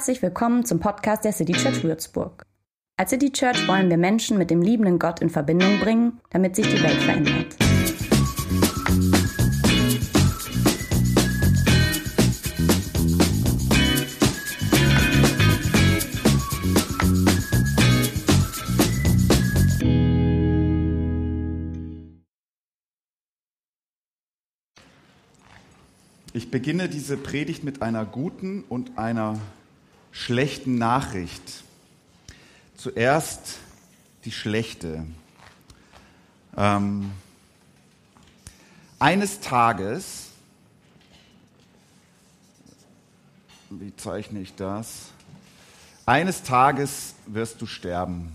Herzlich willkommen zum Podcast der City Church Würzburg. Als City Church wollen wir Menschen mit dem liebenden Gott in Verbindung bringen, damit sich die Welt verändert. Ich beginne diese Predigt mit einer guten und einer schlechten Nachricht. Zuerst die schlechte. Ähm, eines Tages, wie zeichne ich das? Eines Tages wirst du sterben.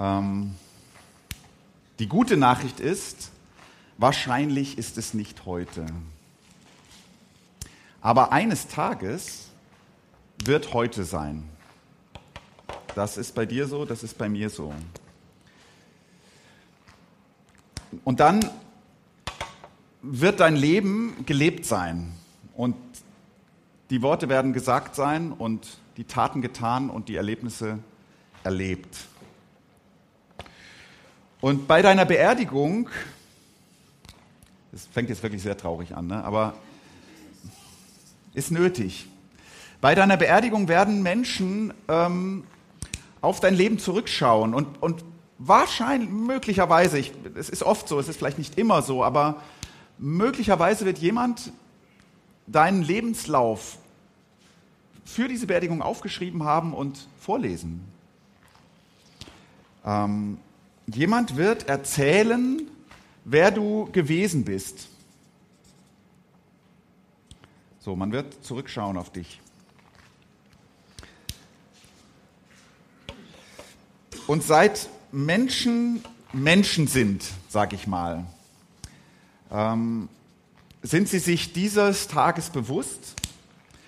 Ähm, die gute Nachricht ist, wahrscheinlich ist es nicht heute. Aber eines Tages wird heute sein. Das ist bei dir so, das ist bei mir so. Und dann wird dein Leben gelebt sein und die Worte werden gesagt sein und die Taten getan und die Erlebnisse erlebt. Und bei deiner Beerdigung, das fängt jetzt wirklich sehr traurig an, ne? aber ist nötig. Bei deiner Beerdigung werden Menschen ähm, auf dein Leben zurückschauen und, und wahrscheinlich, möglicherweise, ich, es ist oft so, es ist vielleicht nicht immer so, aber möglicherweise wird jemand deinen Lebenslauf für diese Beerdigung aufgeschrieben haben und vorlesen. Ähm, jemand wird erzählen, wer du gewesen bist. So, man wird zurückschauen auf dich. Und seit Menschen Menschen sind, sage ich mal, ähm, sind sie sich dieses Tages bewusst,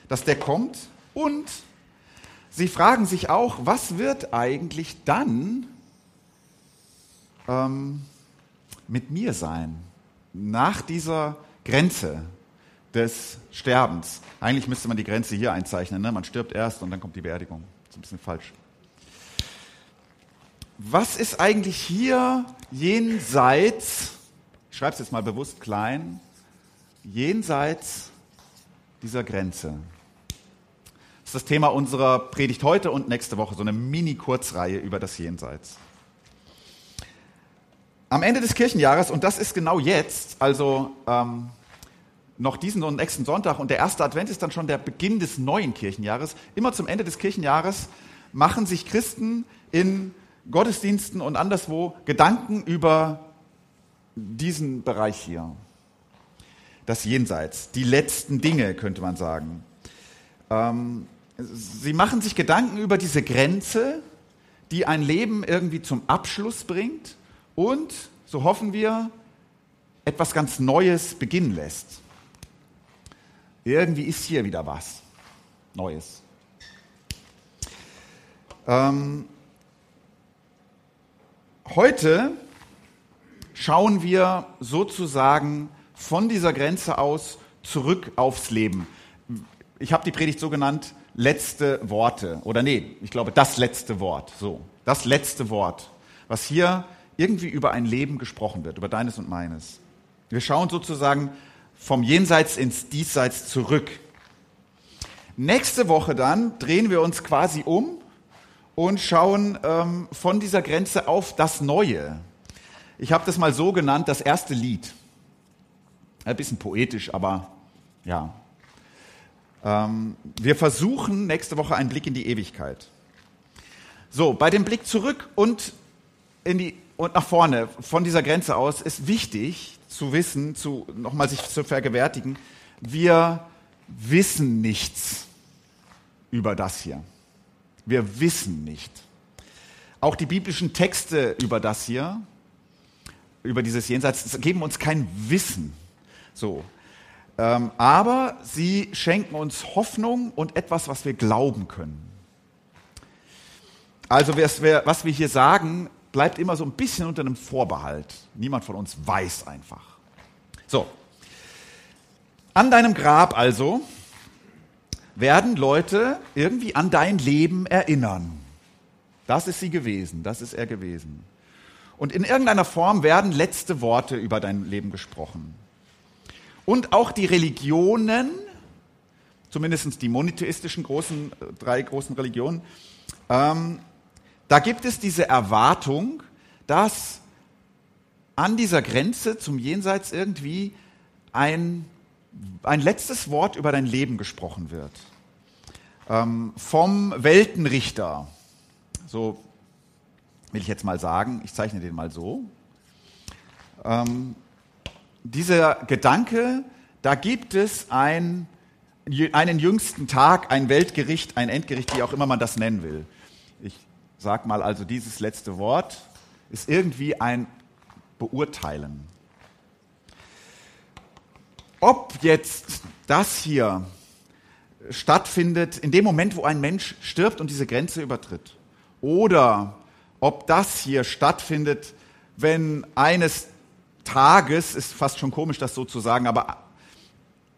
dass der kommt und sie fragen sich auch, was wird eigentlich dann ähm, mit mir sein nach dieser Grenze, des Sterbens. Eigentlich müsste man die Grenze hier einzeichnen. Ne? Man stirbt erst und dann kommt die Beerdigung. Das ist ein bisschen falsch. Was ist eigentlich hier jenseits, ich schreibe es jetzt mal bewusst klein, jenseits dieser Grenze? Das ist das Thema unserer Predigt heute und nächste Woche, so eine Mini-Kurzreihe über das Jenseits. Am Ende des Kirchenjahres, und das ist genau jetzt, also ähm, noch diesen und nächsten Sonntag und der erste Advent ist dann schon der Beginn des neuen Kirchenjahres. Immer zum Ende des Kirchenjahres machen sich Christen in Gottesdiensten und anderswo Gedanken über diesen Bereich hier. Das Jenseits, die letzten Dinge, könnte man sagen. Ähm, sie machen sich Gedanken über diese Grenze, die ein Leben irgendwie zum Abschluss bringt und, so hoffen wir, etwas ganz Neues beginnen lässt. Irgendwie ist hier wieder was Neues. Ähm, heute schauen wir sozusagen von dieser Grenze aus zurück aufs Leben. Ich habe die Predigt so genannt, letzte Worte. Oder nee, ich glaube, das letzte Wort. So, das letzte Wort, was hier irgendwie über ein Leben gesprochen wird, über deines und meines. Wir schauen sozusagen vom Jenseits ins Diesseits zurück. Nächste Woche dann drehen wir uns quasi um und schauen ähm, von dieser Grenze auf das Neue. Ich habe das mal so genannt, das erste Lied. Ein bisschen poetisch, aber ja. Ähm, wir versuchen nächste Woche einen Blick in die Ewigkeit. So, bei dem Blick zurück und, in die, und nach vorne von dieser Grenze aus ist wichtig, zu wissen, zu, nochmal sich zu vergewärtigen, wir wissen nichts über das hier. Wir wissen nicht. Auch die biblischen Texte über das hier, über dieses Jenseits, geben uns kein Wissen. So. Ähm, aber sie schenken uns Hoffnung und etwas, was wir glauben können. Also was wir hier sagen, bleibt immer so ein bisschen unter einem Vorbehalt. Niemand von uns weiß einfach. So. An deinem Grab also werden Leute irgendwie an dein Leben erinnern. Das ist sie gewesen, das ist er gewesen. Und in irgendeiner Form werden letzte Worte über dein Leben gesprochen. Und auch die Religionen, zumindest die monotheistischen großen, drei großen Religionen, ähm, da gibt es diese Erwartung, dass an dieser Grenze zum Jenseits irgendwie ein, ein letztes Wort über dein Leben gesprochen wird. Ähm, vom Weltenrichter. So will ich jetzt mal sagen, ich zeichne den mal so. Ähm, dieser Gedanke, da gibt es ein, einen jüngsten Tag, ein Weltgericht, ein Endgericht, wie auch immer man das nennen will. Ich sage mal also, dieses letzte Wort ist irgendwie ein Beurteilen. Ob jetzt das hier stattfindet in dem Moment, wo ein Mensch stirbt und diese Grenze übertritt, oder ob das hier stattfindet, wenn eines Tages, ist fast schon komisch, das so zu sagen, aber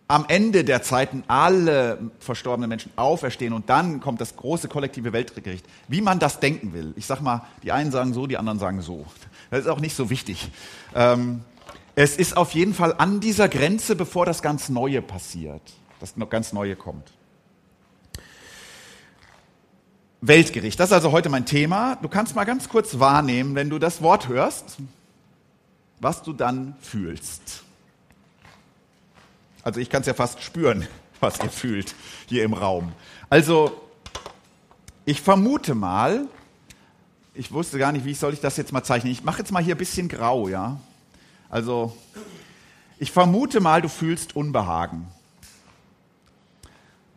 am Ende der Zeiten alle verstorbenen Menschen auferstehen und dann kommt das große kollektive Weltgericht. Wie man das denken will. Ich sag mal, die einen sagen so, die anderen sagen so. Das ist auch nicht so wichtig. Ähm, es ist auf jeden Fall an dieser Grenze, bevor das ganz Neue passiert, das ganz Neue kommt. Weltgericht, das ist also heute mein Thema. Du kannst mal ganz kurz wahrnehmen, wenn du das Wort hörst, was du dann fühlst. Also ich kann es ja fast spüren, was ihr fühlt hier im Raum. Also ich vermute mal, ich wusste gar nicht, wie soll ich das jetzt mal zeichnen. Ich mache jetzt mal hier ein bisschen grau, ja. Also ich vermute mal, du fühlst Unbehagen.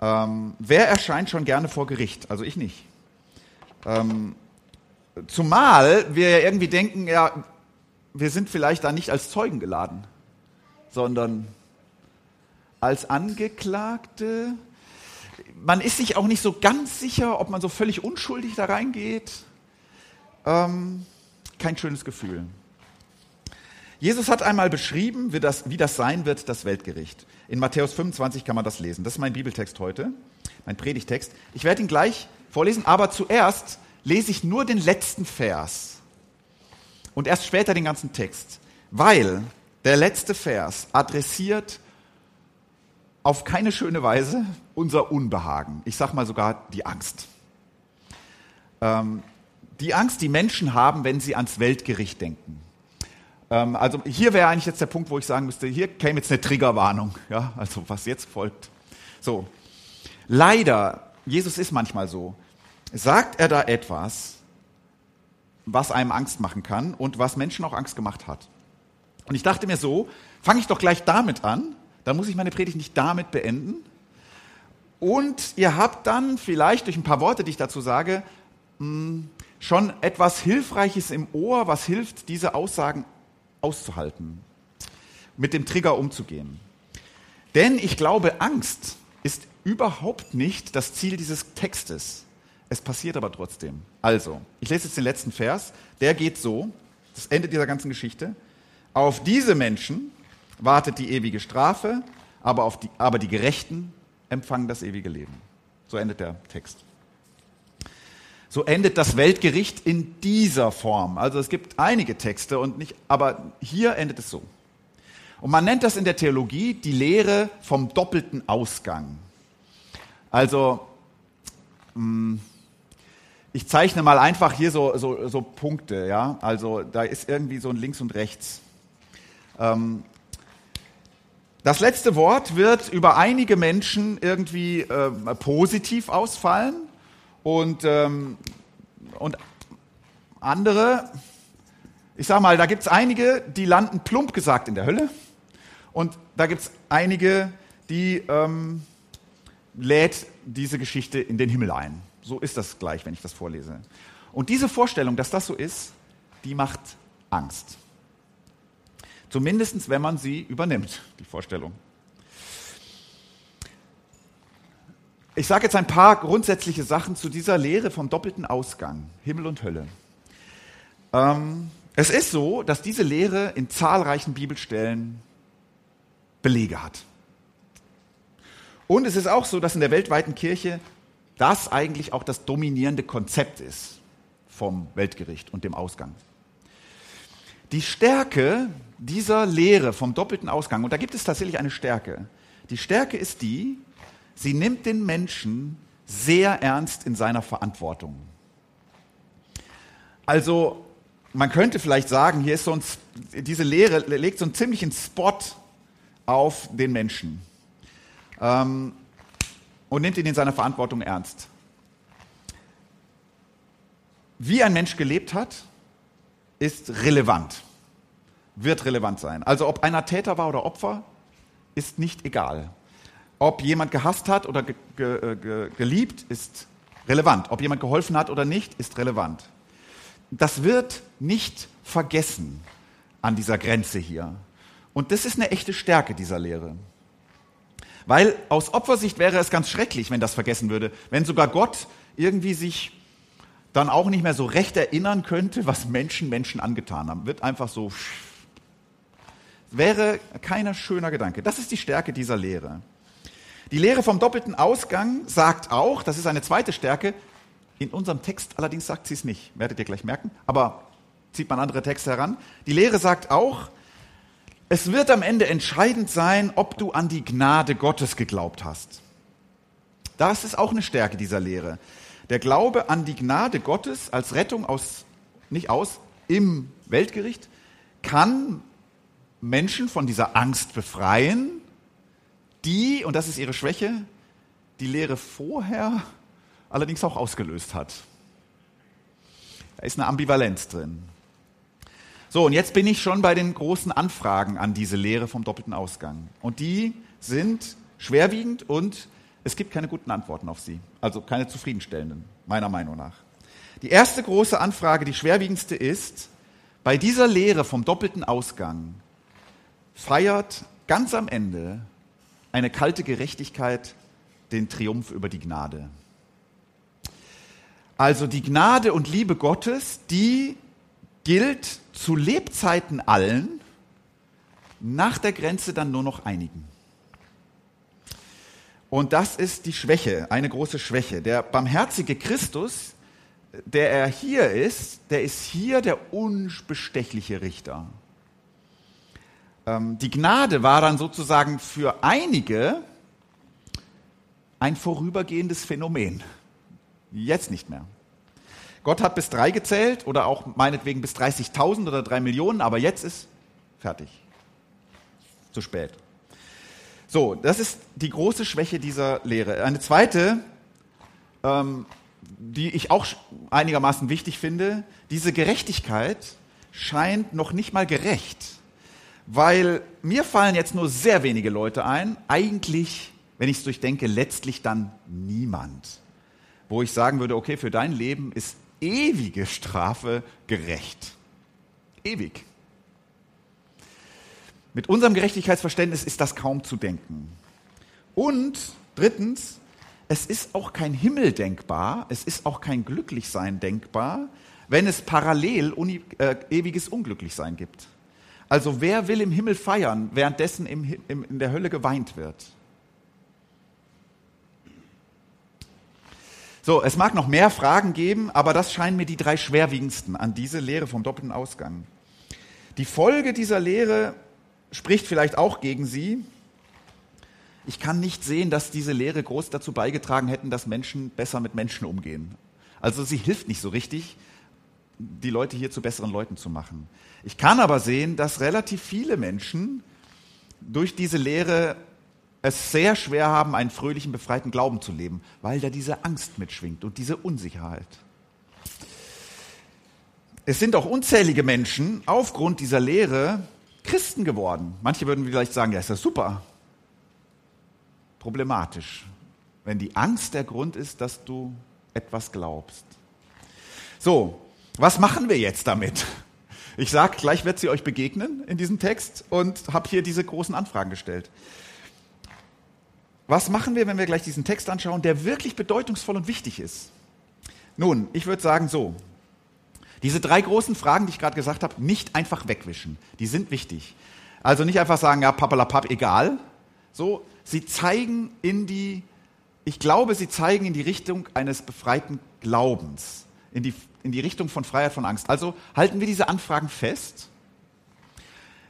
Ähm, wer erscheint schon gerne vor Gericht? Also ich nicht. Ähm, zumal wir ja irgendwie denken, ja, wir sind vielleicht da nicht als Zeugen geladen, sondern als Angeklagte. Man ist sich auch nicht so ganz sicher, ob man so völlig unschuldig da reingeht. Ähm, kein schönes Gefühl. Jesus hat einmal beschrieben, wie das, wie das sein wird, das Weltgericht. In Matthäus 25 kann man das lesen. Das ist mein Bibeltext heute, mein Predigtext. Ich werde ihn gleich vorlesen, aber zuerst lese ich nur den letzten Vers und erst später den ganzen Text, weil der letzte Vers adressiert auf keine schöne Weise unser Unbehagen. Ich sage mal sogar die Angst. Ähm, die Angst, die Menschen haben, wenn sie ans Weltgericht denken. Ähm, also hier wäre eigentlich jetzt der Punkt, wo ich sagen müsste, hier käme jetzt eine Triggerwarnung. Ja, also was jetzt folgt. So, leider, Jesus ist manchmal so, sagt er da etwas, was einem Angst machen kann und was Menschen auch Angst gemacht hat. Und ich dachte mir so, fange ich doch gleich damit an, dann muss ich meine Predigt nicht damit beenden. Und ihr habt dann vielleicht durch ein paar Worte, die ich dazu sage, hm, schon etwas Hilfreiches im Ohr, was hilft, diese Aussagen auszuhalten, mit dem Trigger umzugehen. Denn ich glaube, Angst ist überhaupt nicht das Ziel dieses Textes. Es passiert aber trotzdem. Also, ich lese jetzt den letzten Vers. Der geht so, das Ende dieser ganzen Geschichte. Auf diese Menschen wartet die ewige Strafe, aber, auf die, aber die Gerechten empfangen das ewige Leben. So endet der Text. So endet das Weltgericht in dieser Form. Also es gibt einige Texte und nicht, aber hier endet es so. Und man nennt das in der Theologie die Lehre vom doppelten Ausgang. Also hm, ich zeichne mal einfach hier so, so, so Punkte, ja. Also da ist irgendwie so ein Links und Rechts. Ähm, das letzte Wort wird über einige Menschen irgendwie äh, positiv ausfallen und, ähm, und andere, ich sag mal, da gibt es einige, die landen plump gesagt in der Hölle und da gibt es einige, die ähm, lädt diese Geschichte in den Himmel ein. So ist das gleich, wenn ich das vorlese. Und diese Vorstellung, dass das so ist, die macht Angst. Zumindest, wenn man sie übernimmt, die Vorstellung. Ich sage jetzt ein paar grundsätzliche Sachen zu dieser Lehre vom doppelten Ausgang, Himmel und Hölle. Ähm, es ist so, dass diese Lehre in zahlreichen Bibelstellen Belege hat. Und es ist auch so, dass in der weltweiten Kirche das eigentlich auch das dominierende Konzept ist vom Weltgericht und dem Ausgang. Die Stärke dieser Lehre vom doppelten Ausgang, und da gibt es tatsächlich eine Stärke, die Stärke ist die, sie nimmt den Menschen sehr ernst in seiner Verantwortung. Also man könnte vielleicht sagen, hier ist so ein, diese Lehre legt so einen ziemlichen Spot auf den Menschen ähm, und nimmt ihn in seiner Verantwortung ernst. Wie ein Mensch gelebt hat, ist relevant, wird relevant sein. Also ob einer Täter war oder Opfer, ist nicht egal. Ob jemand gehasst hat oder ge ge ge geliebt, ist relevant. Ob jemand geholfen hat oder nicht, ist relevant. Das wird nicht vergessen an dieser Grenze hier. Und das ist eine echte Stärke dieser Lehre. Weil aus Opfersicht wäre es ganz schrecklich, wenn das vergessen würde, wenn sogar Gott irgendwie sich dann auch nicht mehr so recht erinnern könnte, was Menschen Menschen angetan haben. Wird einfach so. Wäre keiner schöner Gedanke. Das ist die Stärke dieser Lehre. Die Lehre vom doppelten Ausgang sagt auch, das ist eine zweite Stärke, in unserem Text allerdings sagt sie es nicht, werdet ihr gleich merken, aber zieht man andere Texte heran. Die Lehre sagt auch, es wird am Ende entscheidend sein, ob du an die Gnade Gottes geglaubt hast. Das ist auch eine Stärke dieser Lehre. Der Glaube an die Gnade Gottes als Rettung aus, nicht aus, im Weltgericht, kann Menschen von dieser Angst befreien, die, und das ist ihre Schwäche, die Lehre vorher allerdings auch ausgelöst hat. Da ist eine Ambivalenz drin. So, und jetzt bin ich schon bei den großen Anfragen an diese Lehre vom doppelten Ausgang. Und die sind schwerwiegend und es gibt keine guten Antworten auf sie. Also keine zufriedenstellenden, meiner Meinung nach. Die erste große Anfrage, die schwerwiegendste ist, bei dieser Lehre vom doppelten Ausgang feiert ganz am Ende eine kalte Gerechtigkeit den Triumph über die Gnade. Also die Gnade und Liebe Gottes, die gilt zu Lebzeiten allen, nach der Grenze dann nur noch einigen. Und das ist die Schwäche, eine große Schwäche. Der barmherzige Christus, der er hier ist, der ist hier der unbestechliche Richter. Ähm, die Gnade war dann sozusagen für einige ein vorübergehendes Phänomen. Jetzt nicht mehr. Gott hat bis drei gezählt oder auch meinetwegen bis 30.000 oder drei Millionen, aber jetzt ist fertig. Zu spät. So, das ist die große Schwäche dieser Lehre. Eine zweite, ähm, die ich auch einigermaßen wichtig finde, diese Gerechtigkeit scheint noch nicht mal gerecht, weil mir fallen jetzt nur sehr wenige Leute ein, eigentlich, wenn ich es durchdenke, letztlich dann niemand wo ich sagen würde, okay, für dein Leben ist ewige Strafe gerecht. Ewig. Mit unserem Gerechtigkeitsverständnis ist das kaum zu denken. Und drittens, es ist auch kein Himmel denkbar, es ist auch kein Glücklichsein denkbar, wenn es parallel äh, ewiges Unglücklichsein gibt. Also wer will im Himmel feiern, währenddessen im, im, in der Hölle geweint wird? So, es mag noch mehr Fragen geben, aber das scheinen mir die drei schwerwiegendsten an diese Lehre vom doppelten Ausgang. Die Folge dieser Lehre spricht vielleicht auch gegen sie. Ich kann nicht sehen, dass diese Lehre groß dazu beigetragen hätten, dass Menschen besser mit Menschen umgehen. Also sie hilft nicht so richtig, die Leute hier zu besseren Leuten zu machen. Ich kann aber sehen, dass relativ viele Menschen durch diese Lehre es sehr schwer haben, einen fröhlichen, befreiten Glauben zu leben, weil da diese Angst mitschwingt und diese Unsicherheit. Es sind auch unzählige Menschen aufgrund dieser Lehre Christen geworden. Manche würden vielleicht sagen, ja, ist das super. Problematisch, wenn die Angst der Grund ist, dass du etwas glaubst. So, was machen wir jetzt damit? Ich sage, gleich wird sie euch begegnen in diesem Text und habe hier diese großen Anfragen gestellt. Was machen wir, wenn wir gleich diesen Text anschauen, der wirklich bedeutungsvoll und wichtig ist? Nun, ich würde sagen so, diese drei großen Fragen, die ich gerade gesagt habe, nicht einfach wegwischen. Die sind wichtig. Also nicht einfach sagen, ja, papalapap, egal. So, sie zeigen in die, ich glaube, sie zeigen in die Richtung eines befreiten Glaubens, in die, in die Richtung von Freiheit von Angst. Also halten wir diese Anfragen fest.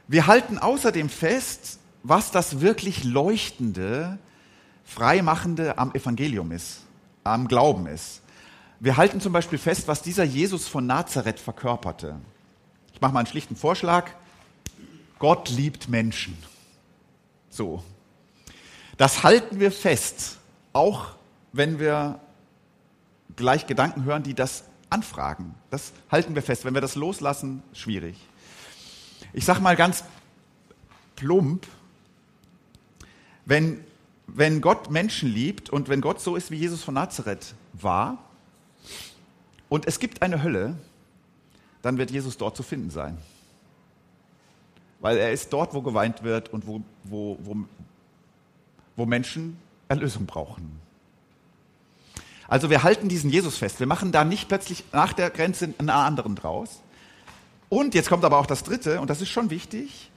Wir halten außerdem fest, was das wirklich Leuchtende, Freimachende am Evangelium ist, am Glauben ist. Wir halten zum Beispiel fest, was dieser Jesus von Nazareth verkörperte. Ich mache mal einen schlichten Vorschlag. Gott liebt Menschen. So. Das halten wir fest, auch wenn wir gleich Gedanken hören, die das anfragen. Das halten wir fest. Wenn wir das loslassen, schwierig. Ich sage mal ganz plump, wenn, wenn Gott Menschen liebt und wenn Gott so ist, wie Jesus von Nazareth war, und es gibt eine Hölle, dann wird Jesus dort zu finden sein. Weil er ist dort, wo geweint wird und wo, wo, wo, wo Menschen Erlösung brauchen. Also wir halten diesen Jesus fest. Wir machen da nicht plötzlich nach der Grenze einen anderen draus. Und jetzt kommt aber auch das Dritte, und das ist schon wichtig.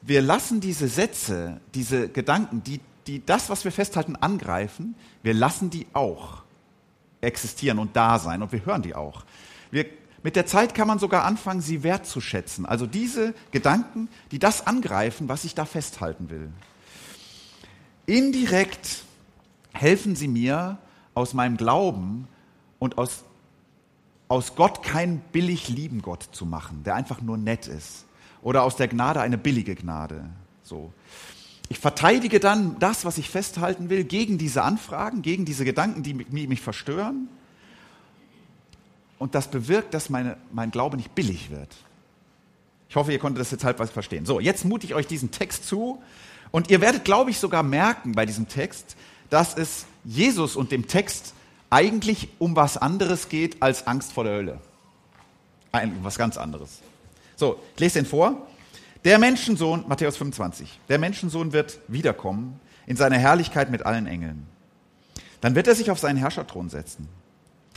Wir lassen diese Sätze, diese Gedanken, die, die das, was wir festhalten, angreifen, wir lassen die auch existieren und da sein und wir hören die auch. Wir, mit der Zeit kann man sogar anfangen, sie wertzuschätzen. Also diese Gedanken, die das angreifen, was ich da festhalten will. Indirekt helfen sie mir, aus meinem Glauben und aus, aus Gott keinen billig lieben Gott zu machen, der einfach nur nett ist. Oder aus der Gnade eine billige Gnade. So. Ich verteidige dann das, was ich festhalten will, gegen diese Anfragen, gegen diese Gedanken, die mich, mich verstören. Und das bewirkt, dass meine, mein Glaube nicht billig wird. Ich hoffe, ihr konntet das jetzt halbwegs verstehen. So, jetzt mute ich euch diesen Text zu. Und ihr werdet, glaube ich, sogar merken bei diesem Text, dass es Jesus und dem Text eigentlich um was anderes geht als Angst vor der Hölle. Eigentlich was ganz anderes. So, ich lese den vor. Der Menschensohn, Matthäus 25, der Menschensohn wird wiederkommen in seiner Herrlichkeit mit allen Engeln. Dann wird er sich auf seinen Herrscherthron setzen.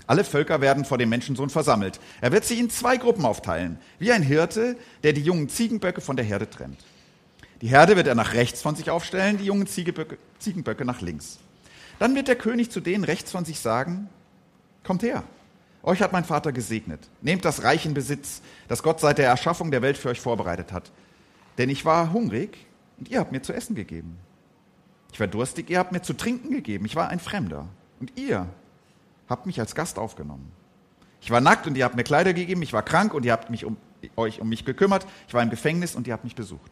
Alle Völker werden vor dem Menschensohn versammelt. Er wird sie in zwei Gruppen aufteilen, wie ein Hirte, der die jungen Ziegenböcke von der Herde trennt. Die Herde wird er nach rechts von sich aufstellen, die jungen Ziegeböcke, Ziegenböcke nach links. Dann wird der König zu denen rechts von sich sagen, kommt her, euch hat mein Vater gesegnet. Nehmt das Reich in Besitz, das Gott seit der Erschaffung der Welt für euch vorbereitet hat. Denn ich war hungrig und ihr habt mir zu essen gegeben. Ich war durstig, ihr habt mir zu trinken gegeben. Ich war ein Fremder und ihr habt mich als Gast aufgenommen. Ich war nackt und ihr habt mir Kleider gegeben. Ich war krank und ihr habt mich um, euch um mich gekümmert. Ich war im Gefängnis und ihr habt mich besucht.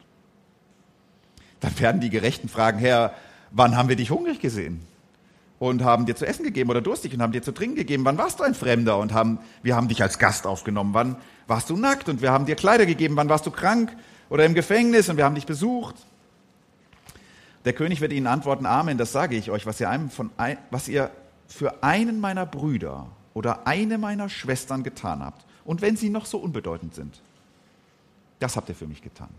Dann werden die Gerechten fragen, Herr, wann haben wir dich hungrig gesehen? Und haben dir zu essen gegeben oder durstig und haben dir zu trinken gegeben. Wann warst du ein Fremder und haben, wir haben dich als Gast aufgenommen? Wann warst du nackt und wir haben dir Kleider gegeben? Wann warst du krank oder im Gefängnis und wir haben dich besucht? Der König wird ihnen antworten, Amen, das sage ich euch, was ihr, einem von was ihr für einen meiner Brüder oder eine meiner Schwestern getan habt. Und wenn sie noch so unbedeutend sind, das habt ihr für mich getan.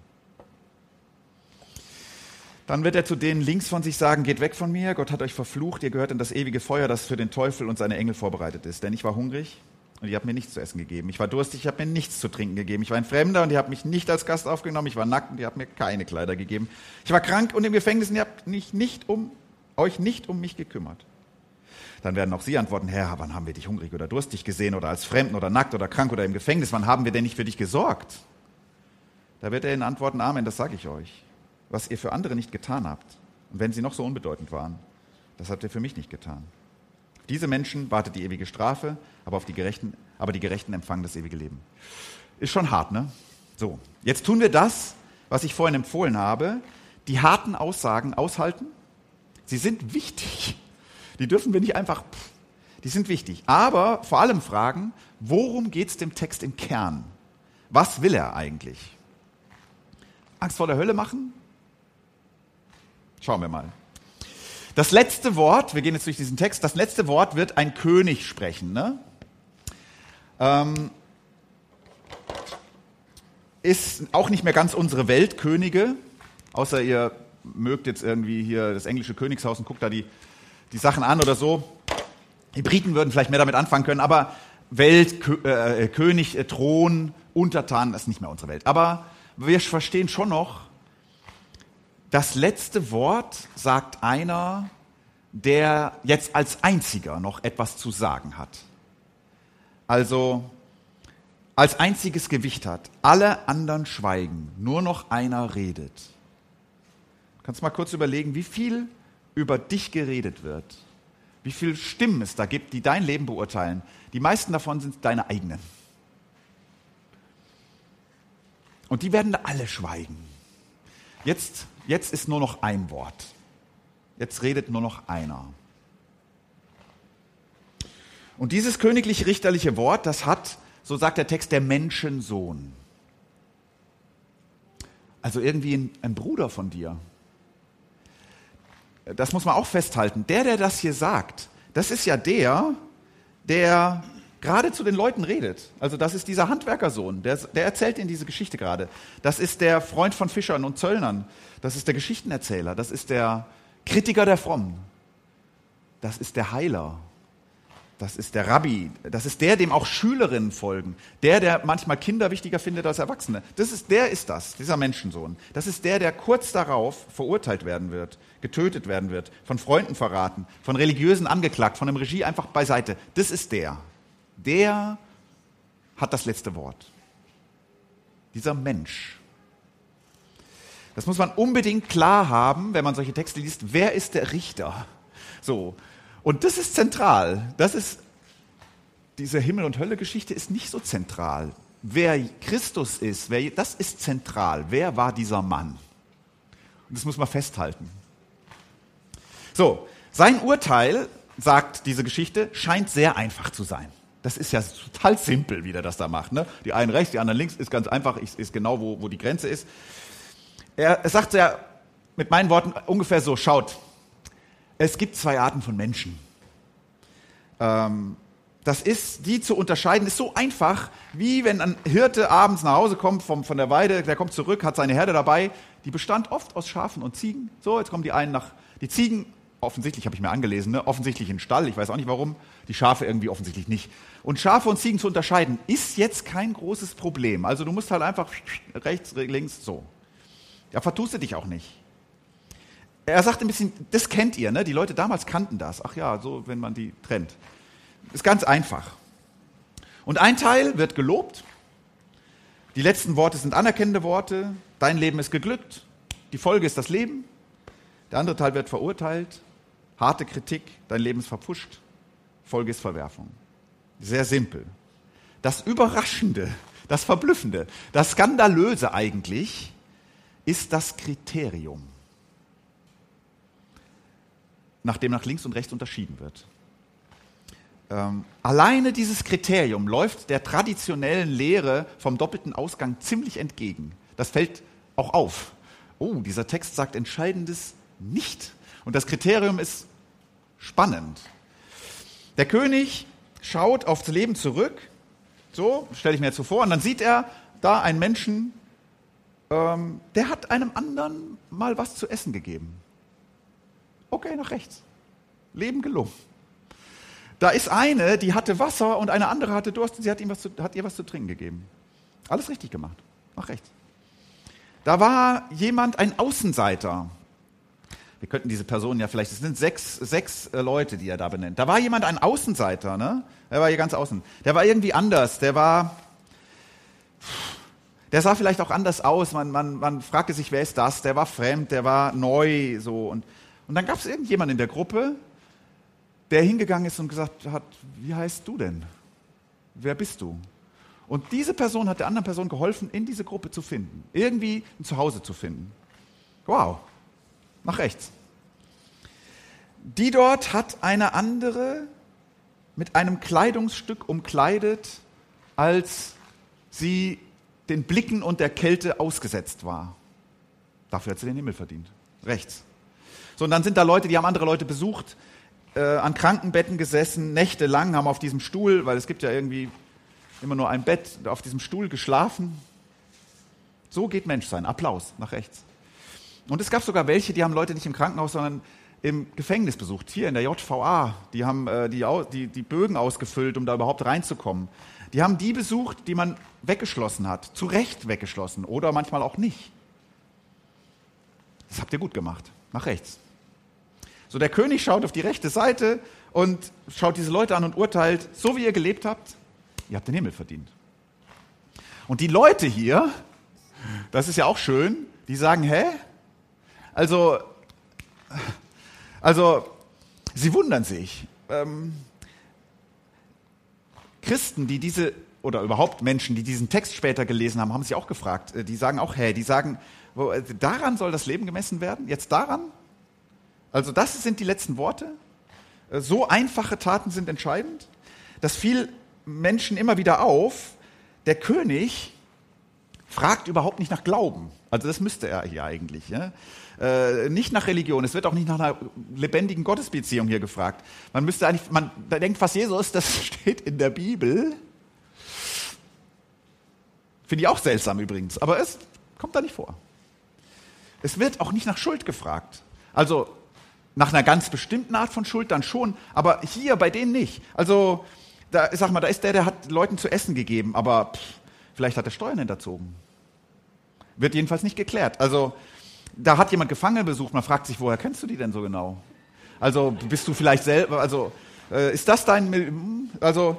Dann wird er zu denen links von sich sagen, geht weg von mir, Gott hat euch verflucht, ihr gehört in das ewige Feuer, das für den Teufel und seine Engel vorbereitet ist. Denn ich war hungrig und ihr habt mir nichts zu essen gegeben. Ich war durstig, ich habt mir nichts zu trinken gegeben. Ich war ein Fremder und ihr habt mich nicht als Gast aufgenommen. Ich war nackt und ihr habt mir keine Kleider gegeben. Ich war krank und im Gefängnis und ihr habt mich nicht um, euch nicht um mich gekümmert. Dann werden auch sie antworten, Herr, wann haben wir dich hungrig oder durstig gesehen oder als Fremden oder nackt oder krank oder im Gefängnis? Wann haben wir denn nicht für dich gesorgt? Da wird er ihnen antworten, Amen, das sage ich euch was ihr für andere nicht getan habt, und wenn sie noch so unbedeutend waren, das habt ihr für mich nicht getan. Auf diese Menschen wartet die ewige Strafe, aber, auf die Gerechten, aber die Gerechten empfangen das ewige Leben. Ist schon hart, ne? So, jetzt tun wir das, was ich vorhin empfohlen habe, die harten Aussagen aushalten. Sie sind wichtig. Die dürfen wir nicht einfach, die sind wichtig. Aber vor allem fragen, worum geht es dem Text im Kern? Was will er eigentlich? Angst vor der Hölle machen? Schauen wir mal. Das letzte Wort, wir gehen jetzt durch diesen Text, das letzte Wort wird ein König sprechen. Ne? Ähm, ist auch nicht mehr ganz unsere Welt, Könige, außer ihr mögt jetzt irgendwie hier das englische Königshaus und guckt da die, die Sachen an oder so. Die Briten würden vielleicht mehr damit anfangen können, aber Welt, Kö äh, äh, Thron, Untertan, das ist nicht mehr unsere Welt. Aber wir verstehen schon noch, Das letzte Wort sagt einer, der jetzt als einziger noch etwas zu sagen hat. Also als einziges Gewicht hat. Alle anderen schweigen, nur noch einer redet. Du kannst mal kurz überlegen, wie viel über dich geredet wird, wie viele Stimmen es da gibt, die dein Leben beurteilen. Die meisten davon sind deine eigenen. Und die werden alle schweigen. Jetzt, jetzt ist nur noch ein Wort. Jetzt redet nur noch einer. Und dieses königlich-richterliche Wort, das hat, so sagt der Text, der Menschensohn. Also irgendwie ein, ein Bruder von dir. Das muss man auch festhalten. Der, der das hier sagt, das ist ja der, der gerade zu den Leuten redet. Also das ist dieser Handwerkersohn, der, der erzählt ihnen diese Geschichte gerade. Das ist der Freund von Fischern und Zöllnern. Das ist der Geschichtenerzähler. Das ist der Kritiker der Frommen. Das ist der Heiler. Das ist der Rabbi. Das ist der, dem auch Schülerinnen folgen. Der, der manchmal Kinder wichtiger findet als Erwachsene. Das ist, der ist das, dieser Menschensohn. Das ist der, der kurz darauf verurteilt werden wird, getötet werden wird, von Freunden verraten, von Religiösen angeklagt, von dem Regie einfach beiseite. Das ist der. Der hat das letzte Wort. Dieser Mensch. Das muss man unbedingt klar haben, wenn man solche Texte liest. Wer ist der Richter? So. Und das ist zentral. Das ist, diese Himmel- und Hölle-Geschichte ist nicht so zentral. Wer Christus ist, wer, das ist zentral. Wer war dieser Mann? Und das muss man festhalten. So. Sein Urteil, sagt diese Geschichte, scheint sehr einfach zu sein. Das ist ja total simpel, wie der das da macht. Ne? Die einen rechts, die anderen links, ist ganz einfach, ist genau, wo, wo die Grenze ist. Er, er sagt ja mit meinen Worten ungefähr so, schaut, es gibt zwei Arten von Menschen. Ähm, das ist, die zu unterscheiden, ist so einfach, wie wenn ein Hirte abends nach Hause kommt vom, von der Weide, der kommt zurück, hat seine Herde dabei, die bestand oft aus Schafen und Ziegen. So, jetzt kommen die einen nach, die Ziegen offensichtlich habe ich mir angelesen, ne? offensichtlich in Stall, ich weiß auch nicht warum, die Schafe irgendwie offensichtlich nicht. Und Schafe und Ziegen zu unterscheiden, ist jetzt kein großes Problem. Also du musst halt einfach rechts, links, so. Ja, vertust du dich auch nicht. Er sagt ein bisschen, das kennt ihr, ne? die Leute damals kannten das. Ach ja, so, wenn man die trennt. Ist ganz einfach. Und ein Teil wird gelobt. Die letzten Worte sind anerkennende Worte. Dein Leben ist geglückt. Die Folge ist das Leben. Der andere Teil wird verurteilt. Harte Kritik, dein Leben ist verpfuscht, Folge ist Verwerfung. Sehr simpel. Das Überraschende, das Verblüffende, das Skandalöse eigentlich ist das Kriterium, nach dem nach links und rechts unterschieden wird. Ähm, alleine dieses Kriterium läuft der traditionellen Lehre vom doppelten Ausgang ziemlich entgegen. Das fällt auch auf. Oh, dieser Text sagt Entscheidendes nicht. Und das Kriterium ist spannend. Der König schaut aufs Leben zurück, so stelle ich mir jetzt so vor, und dann sieht er da einen Menschen, ähm, der hat einem anderen mal was zu essen gegeben. Okay, nach rechts. Leben gelungen. Da ist eine, die hatte Wasser und eine andere hatte Durst und sie hat, ihm was zu, hat ihr was zu trinken gegeben. Alles richtig gemacht. Nach rechts. Da war jemand, ein Außenseiter, wir könnten diese Personen ja vielleicht, es sind sechs, sechs äh, Leute, die er da benennt. Da war jemand, ein Außenseiter, ne? Der war hier ganz außen. Der war irgendwie anders, der war, der sah vielleicht auch anders aus. Man, man, man fragte sich, wer ist das? Der war fremd, der war neu, so. Und, und dann gab es irgendjemand in der Gruppe, der hingegangen ist und gesagt hat, wie heißt du denn? Wer bist du? Und diese Person hat der anderen Person geholfen, in diese Gruppe zu finden, irgendwie ein Zuhause zu finden. Wow, nach rechts. Die dort hat eine andere mit einem Kleidungsstück umkleidet, als sie den Blicken und der Kälte ausgesetzt war. Dafür hat sie den Himmel verdient. Rechts. So, und dann sind da Leute, die haben andere Leute besucht, äh, an Krankenbetten gesessen, nächtelang, haben auf diesem Stuhl, weil es gibt ja irgendwie immer nur ein Bett, auf diesem Stuhl geschlafen. So geht Menschsein. Applaus nach rechts. Und es gab sogar welche, die haben Leute nicht im Krankenhaus, sondern im Gefängnis besucht, hier in der JVA. Die haben äh, die, die, die Bögen ausgefüllt, um da überhaupt reinzukommen. Die haben die besucht, die man weggeschlossen hat, zu Recht weggeschlossen oder manchmal auch nicht. Das habt ihr gut gemacht. Nach rechts. So, der König schaut auf die rechte Seite und schaut diese Leute an und urteilt, so wie ihr gelebt habt, ihr habt den Himmel verdient. Und die Leute hier, das ist ja auch schön, die sagen, hä? Also, also, sie wundern sich. Ähm, Christen, die diese, oder überhaupt Menschen, die diesen Text später gelesen haben, haben sich auch gefragt. Äh, die sagen auch, hä? Die sagen, äh, daran soll das Leben gemessen werden? Jetzt daran? Also das sind die letzten Worte? Äh, so einfache Taten sind entscheidend? Das fiel Menschen immer wieder auf. Der König fragt überhaupt nicht nach Glauben. Also das müsste er hier eigentlich. Ja? Äh, nicht nach Religion. Es wird auch nicht nach einer lebendigen Gottesbeziehung hier gefragt. Man müsste eigentlich, man denkt fast Jesus, das steht in der Bibel. Finde ich auch seltsam übrigens, aber es kommt da nicht vor. Es wird auch nicht nach Schuld gefragt. Also nach einer ganz bestimmten Art von Schuld dann schon, aber hier bei denen nicht. Also da, sag mal, da ist der, der hat Leuten zu essen gegeben, aber pff, vielleicht hat er Steuern hinterzogen. Wird jedenfalls nicht geklärt. Also da hat jemand Gefangene besucht, man fragt sich, woher kennst du die denn so genau? Also bist du vielleicht selber, also äh, ist das dein, also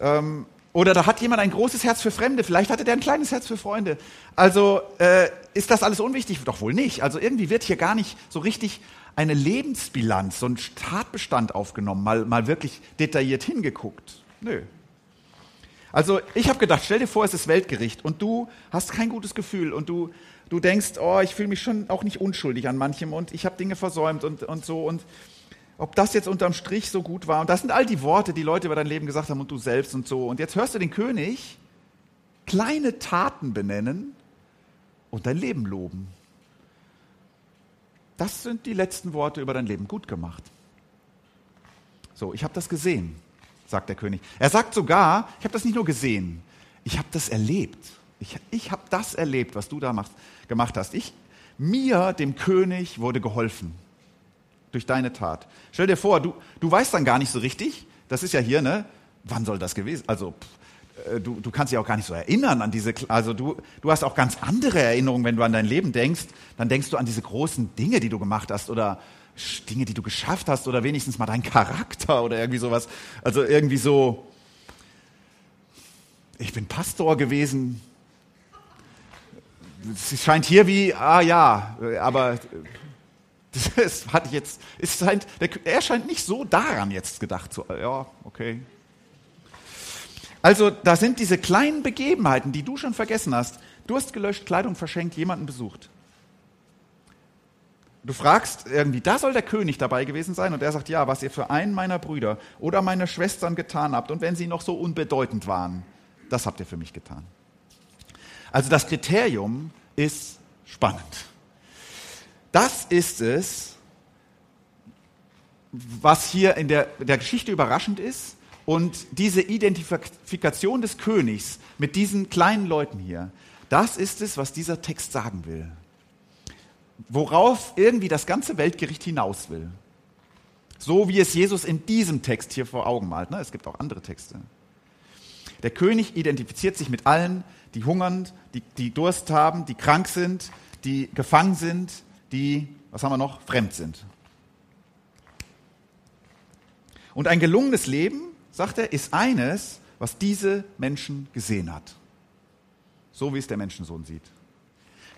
ähm, oder da hat jemand ein großes Herz für Fremde, vielleicht hatte der ein kleines Herz für Freunde. Also äh, ist das alles unwichtig? Doch wohl nicht. Also irgendwie wird hier gar nicht so richtig eine Lebensbilanz, so ein Tatbestand aufgenommen, mal, mal wirklich detailliert hingeguckt. Nö. Also ich habe gedacht, stell dir vor, es ist Weltgericht und du hast kein gutes Gefühl und du, du denkst, oh, ich fühle mich schon auch nicht unschuldig an manchem und ich habe Dinge versäumt und, und so und ob das jetzt unterm Strich so gut war. Und das sind all die Worte, die Leute über dein Leben gesagt haben und du selbst und so. Und jetzt hörst du den König kleine Taten benennen und dein Leben loben. Das sind die letzten Worte über dein Leben. Gut gemacht. So, ich habe das gesehen, sagt der König. Er sagt sogar, ich habe das nicht nur gesehen, ich habe das erlebt. Ich, ich habe das erlebt, was du da machst, gemacht hast. Ich, mir, dem König, wurde geholfen durch deine Tat. Stell dir vor, du, du weißt dann gar nicht so richtig, das ist ja hier, ne? Wann soll das gewesen? Also pff, äh, du, du kannst dich auch gar nicht so erinnern an diese, also du, du hast auch ganz andere Erinnerungen, wenn du an dein Leben denkst, dann denkst du an diese großen Dinge, die du gemacht hast oder Dinge, die du geschafft hast oder wenigstens mal dein Charakter oder irgendwie sowas. Also irgendwie so, ich bin Pastor gewesen. Es scheint hier wie, ah ja, aber das hatte jetzt, es scheint, er scheint nicht so daran jetzt gedacht zu, ja, okay. Also da sind diese kleinen Begebenheiten, die du schon vergessen hast. Durst gelöscht, Kleidung verschenkt, jemanden besucht. Du fragst irgendwie, da soll der König dabei gewesen sein und er sagt, ja, was ihr für einen meiner Brüder oder meine Schwestern getan habt und wenn sie noch so unbedeutend waren, das habt ihr für mich getan. Also das Kriterium ist spannend. Das ist es, was hier in der, der Geschichte überraschend ist. Und diese Identifikation des Königs mit diesen kleinen Leuten hier, das ist es, was dieser Text sagen will. Worauf irgendwie das ganze Weltgericht hinaus will. So wie es Jesus in diesem Text hier vor Augen malt. Ne? Es gibt auch andere Texte. Der König identifiziert sich mit allen, die hungern, die, die Durst haben, die krank sind, die gefangen sind, die, was haben wir noch, fremd sind. Und ein gelungenes Leben, sagt er, ist eines, was diese Menschen gesehen hat. So wie es der Menschensohn sieht.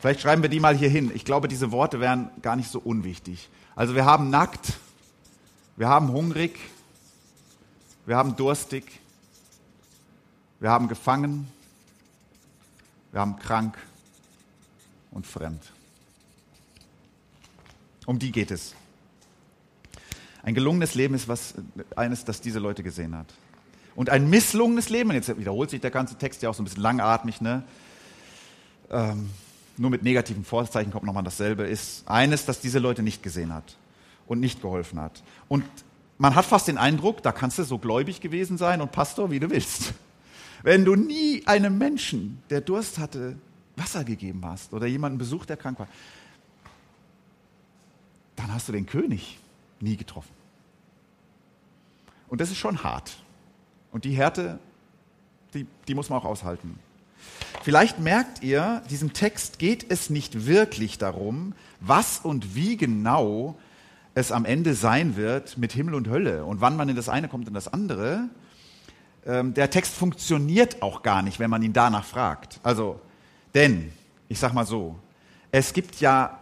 Vielleicht schreiben wir die mal hier hin. Ich glaube, diese Worte wären gar nicht so unwichtig. Also wir haben nackt, wir haben hungrig, wir haben durstig, wir haben gefangen, wir haben krank und fremd. Um die geht es. Ein gelungenes Leben ist was, eines, das diese Leute gesehen hat. Und ein misslungenes Leben, jetzt wiederholt sich der ganze Text ja auch so ein bisschen langatmig, ne? Ähm, nur mit negativen Vorzeichen kommt nochmal dasselbe, ist eines, das diese Leute nicht gesehen hat und nicht geholfen hat. Und man hat fast den Eindruck, da kannst du so gläubig gewesen sein und Pastor, wie du willst. Wenn du nie einem Menschen, der Durst hatte, Wasser gegeben hast oder jemanden besucht, der krank war, dann hast du den König nie getroffen. Und das ist schon hart. Und die Härte, die, die muss man auch aushalten. Vielleicht merkt ihr, diesem Text geht es nicht wirklich darum, was und wie genau es am Ende sein wird mit Himmel und Hölle und wann man in das eine kommt und das andere. Ähm, der Text funktioniert auch gar nicht, wenn man ihn danach fragt. Also, denn, ich sag mal so, es gibt ja,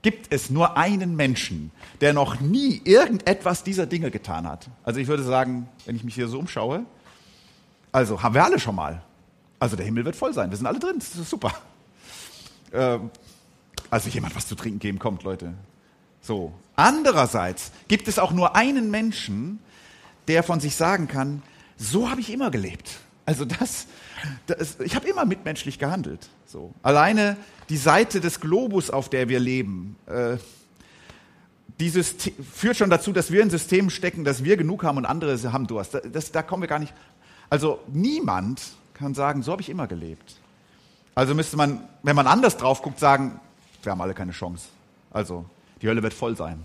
gibt es nur einen Menschen, der noch nie irgendetwas dieser Dinge getan hat. Also ich würde sagen, wenn ich mich hier so umschaue, also haben wir alle schon mal. Also der Himmel wird voll sein. Wir sind alle drin. Das ist super. Ähm, also jemand was zu trinken geben kommt, Leute. So. Andererseits gibt es auch nur einen Menschen, der von sich sagen kann, so habe ich immer gelebt. Also das, das ich habe immer mitmenschlich gehandelt. So. Alleine die Seite des Globus, auf der wir leben, äh, dieses führt schon dazu, dass wir in Systemen stecken, dass wir genug haben und andere haben Durst. Das, das, da kommen wir gar nicht. Also niemand kann sagen, so habe ich immer gelebt. Also müsste man, wenn man anders drauf guckt, sagen, wir haben alle keine Chance. Also die Hölle wird voll sein.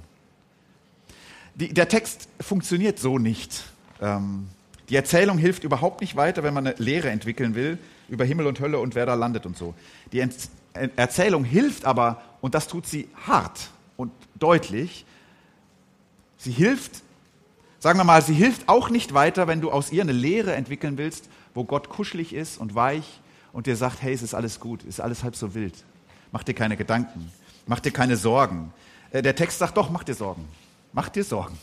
Die, der Text funktioniert so nicht. Ähm, die Erzählung hilft überhaupt nicht weiter, wenn man eine Lehre entwickeln will über Himmel und Hölle und wer da landet und so. Die Ent Erzählung hilft aber, und das tut sie hart und deutlich, sie hilft, sagen wir mal, sie hilft auch nicht weiter, wenn du aus ihr eine Lehre entwickeln willst, wo Gott kuschelig ist und weich und dir sagt, hey, es ist alles gut, es ist alles halb so wild. Mach dir keine Gedanken, mach dir keine Sorgen. Äh, der Text sagt doch, mach dir Sorgen. Mach dir Sorgen.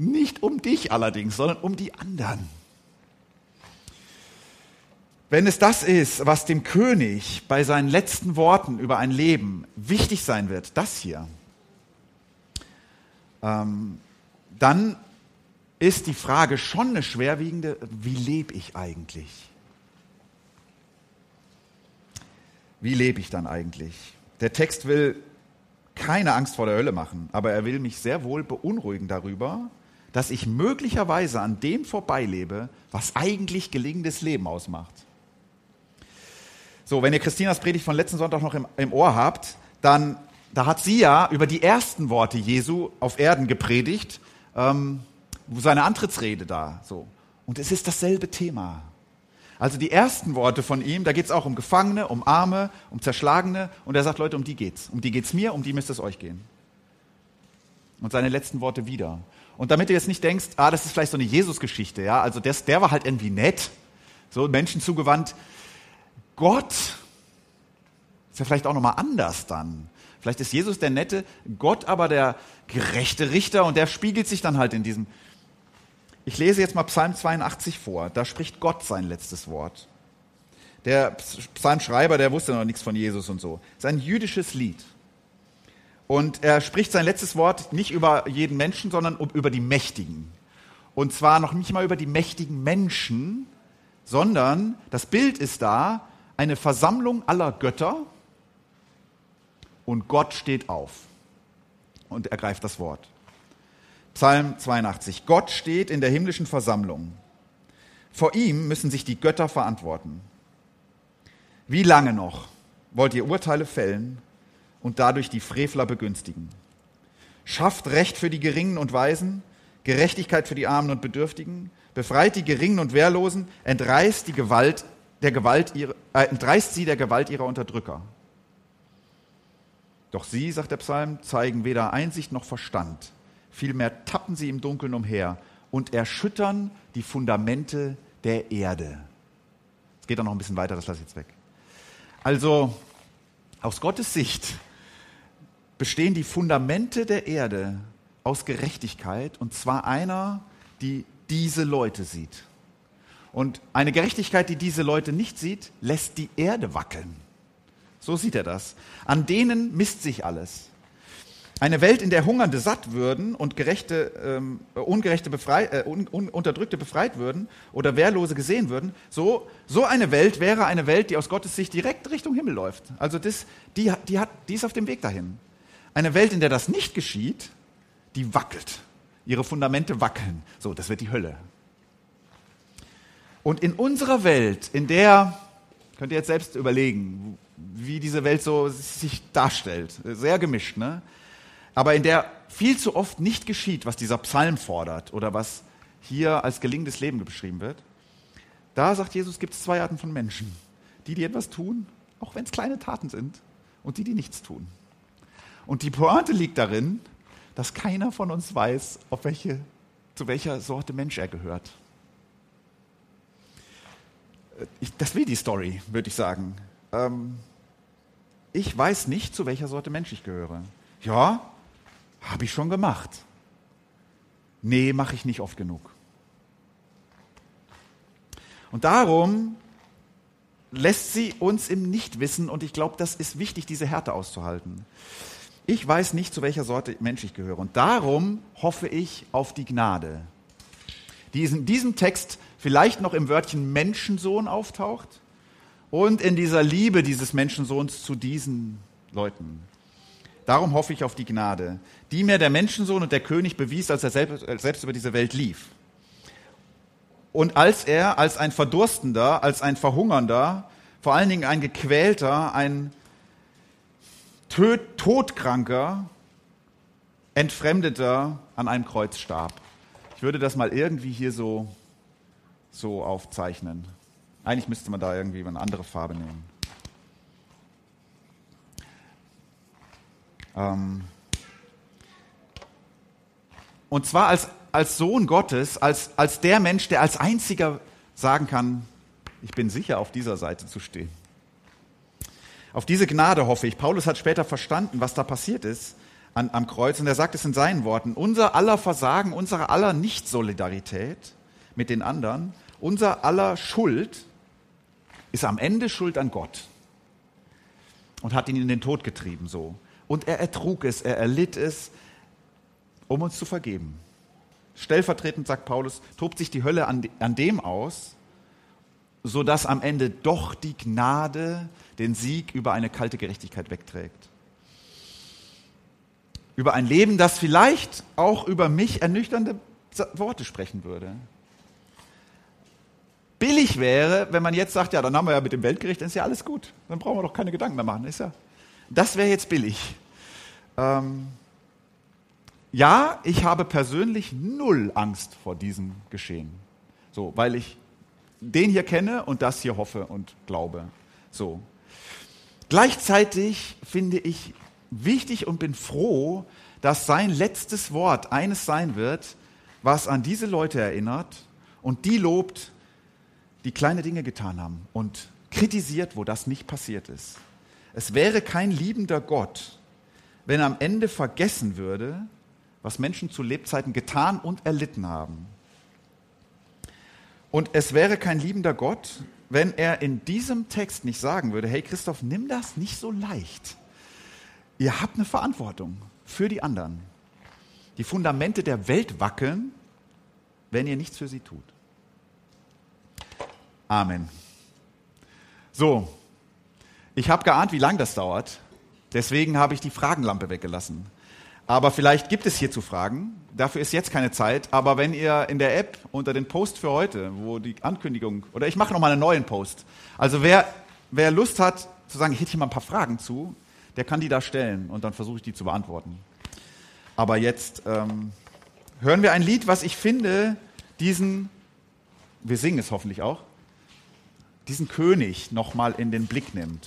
Nicht um dich allerdings, sondern um die anderen. Wenn es das ist, was dem König bei seinen letzten Worten über ein Leben wichtig sein wird, das hier, ähm, dann ist die Frage schon eine schwerwiegende, wie lebe ich eigentlich? Wie lebe ich dann eigentlich? Der Text will keine Angst vor der Hölle machen, aber er will mich sehr wohl beunruhigen darüber, dass ich möglicherweise an dem vorbeilebe, was eigentlich gelingendes Leben ausmacht. So, wenn ihr Christinas Predigt von letzten Sonntag noch im, im Ohr habt, dann da hat sie ja über die ersten Worte Jesu auf Erden gepredigt, ähm, seine Antrittsrede da. So. Und es ist dasselbe Thema. Also die ersten Worte von ihm, da geht es auch um Gefangene, um Arme, um Zerschlagene. Und er sagt, Leute, um die geht's. Um die geht's mir, um die müsste es euch gehen. Und seine letzten Worte wieder. Und damit du jetzt nicht denkst, ah, das ist vielleicht so eine Jesus-Geschichte, ja, also das, der war halt irgendwie nett, so Menschen zugewandt. Gott ist ja vielleicht auch nochmal anders dann. Vielleicht ist Jesus der nette, Gott aber der gerechte Richter und der spiegelt sich dann halt in diesem ich lese jetzt mal Psalm 82 vor. Da spricht Gott sein letztes Wort. Der Psalmschreiber, der wusste noch nichts von Jesus und so. Es ist ein jüdisches Lied. Und er spricht sein letztes Wort nicht über jeden Menschen, sondern über die Mächtigen. Und zwar noch nicht mal über die mächtigen Menschen, sondern das Bild ist da, eine Versammlung aller Götter und Gott steht auf und ergreift das Wort. Psalm 82. Gott steht in der himmlischen Versammlung. Vor ihm müssen sich die Götter verantworten. Wie lange noch wollt ihr Urteile fällen und dadurch die Frevler begünstigen? Schafft Recht für die Geringen und Weisen, Gerechtigkeit für die Armen und Bedürftigen, befreit die Geringen und Wehrlosen, entreißt, die Gewalt, der Gewalt ihre, äh, entreißt sie der Gewalt ihrer Unterdrücker. Doch sie, sagt der Psalm, zeigen weder Einsicht noch Verstand vielmehr tappen sie im Dunkeln umher und erschüttern die Fundamente der Erde. Es geht auch noch ein bisschen weiter, das lasse ich jetzt weg. Also, aus Gottes Sicht bestehen die Fundamente der Erde aus Gerechtigkeit und zwar einer, die diese Leute sieht. Und eine Gerechtigkeit, die diese Leute nicht sieht, lässt die Erde wackeln. So sieht er das. An denen misst sich alles. Eine Welt, in der Hungernde satt würden und gerechte, ähm, ungerechte befrei, äh, un, un, Unterdrückte befreit würden oder Wehrlose gesehen würden, so, so eine Welt wäre eine Welt, die aus Gottes Sicht direkt Richtung Himmel läuft. Also das, die, die, hat, die ist auf dem Weg dahin. Eine Welt, in der das nicht geschieht, die wackelt. Ihre Fundamente wackeln. So, das wird die Hölle. Und in unserer Welt, in der, könnt ihr jetzt selbst überlegen, wie diese Welt so sich darstellt, sehr gemischt, ne? aber in der viel zu oft nicht geschieht, was dieser Psalm fordert oder was hier als gelingendes Leben beschrieben wird, da sagt Jesus, gibt es zwei Arten von Menschen. die, die etwas tun, auch wenn es kleine Taten sind, und die, die nichts tun. Und die Pointe liegt darin, dass keiner von uns weiß, auf welche, zu welcher Sorte Mensch er gehört. Ich, das will die Story, würde ich sagen. Ähm, ich weiß nicht, zu welcher Sorte Mensch ich gehöre. Ja, habe ich schon gemacht. Nee, mache ich nicht oft genug. Und darum lässt sie uns im Nichtwissen und ich glaube, das ist wichtig, diese Härte auszuhalten. Ich weiß nicht, zu welcher Sorte Mensch ich gehöre und darum hoffe ich auf die Gnade, die in diesem Text vielleicht noch im Wörtchen Menschensohn auftaucht und in dieser Liebe dieses Menschensohns zu diesen Leuten. Darum hoffe ich auf die Gnade, die mir der Menschensohn und der König bewies, als er selbst, über diese Welt lief. Und als er als ein Verdurstender, als ein Verhungernder, vor allen Dingen ein Gequälter, ein Todkranker, Entfremdeter an einem Kreuz starb. Ich würde das mal irgendwie hier so, so aufzeichnen. Eigentlich müsste man da irgendwie eine andere Farbe nehmen. Ähm und zwar als, als Sohn Gottes, als, als der Mensch, der als einziger sagen kann, ich bin sicher, auf dieser Seite zu stehen. Auf diese Gnade hoffe ich. Paulus hat später verstanden, was da passiert ist an, am Kreuz. Und er sagt es in seinen Worten. Unser aller Versagen, unsere aller Nicht-Solidarität mit den anderen, unser aller Schuld ist am Ende Schuld an Gott und hat ihn in den Tod getrieben so. Und er ertrug es, er erlitt es, um uns zu vergeben. Stellvertretend, sagt Paulus, tobt sich die Hölle an, an dem aus, sodass am Ende doch die Gnade den Sieg über eine kalte Gerechtigkeit wegträgt. Über ein Leben, das vielleicht auch über mich ernüchternde Worte sprechen würde billig wäre, wenn man jetzt sagt, ja, dann haben wir ja mit dem Weltgericht, dann ist ja alles gut. Dann brauchen wir doch keine Gedanken mehr machen. Ist ja, das wäre jetzt billig. Ähm, ja, ich habe persönlich null Angst vor diesem Geschehen. So, weil ich den hier kenne und das hier hoffe und glaube. So. Gleichzeitig finde ich wichtig und bin froh, dass sein letztes Wort eines sein wird, was an diese Leute erinnert und die lobt, die kleine Dinge getan haben und kritisiert, wo das nicht passiert ist. Es wäre kein liebender Gott, wenn er am Ende vergessen würde, was Menschen zu Lebzeiten getan und erlitten haben. Und es wäre kein liebender Gott, wenn er in diesem Text nicht sagen würde, hey Christoph, nimm das nicht so leicht. Ihr habt eine Verantwortung für die anderen. Die Fundamente der Welt wackeln, wenn ihr nichts für sie tut. Amen. So, ich habe geahnt, wie lang das dauert. Deswegen habe ich die Fragenlampe weggelassen. Aber vielleicht gibt es hierzu Fragen. Dafür ist jetzt keine Zeit. Aber wenn ihr in der App unter den Post für heute, wo die Ankündigung, oder ich mache nochmal einen neuen Post. Also wer, wer Lust hat zu sagen, ich hätte hier mal ein paar Fragen zu, der kann die da stellen und dann versuche ich die zu beantworten. Aber jetzt ähm, hören wir ein Lied, was ich finde, diesen, wir singen es hoffentlich auch, diesen König nochmal in den Blick nimmt.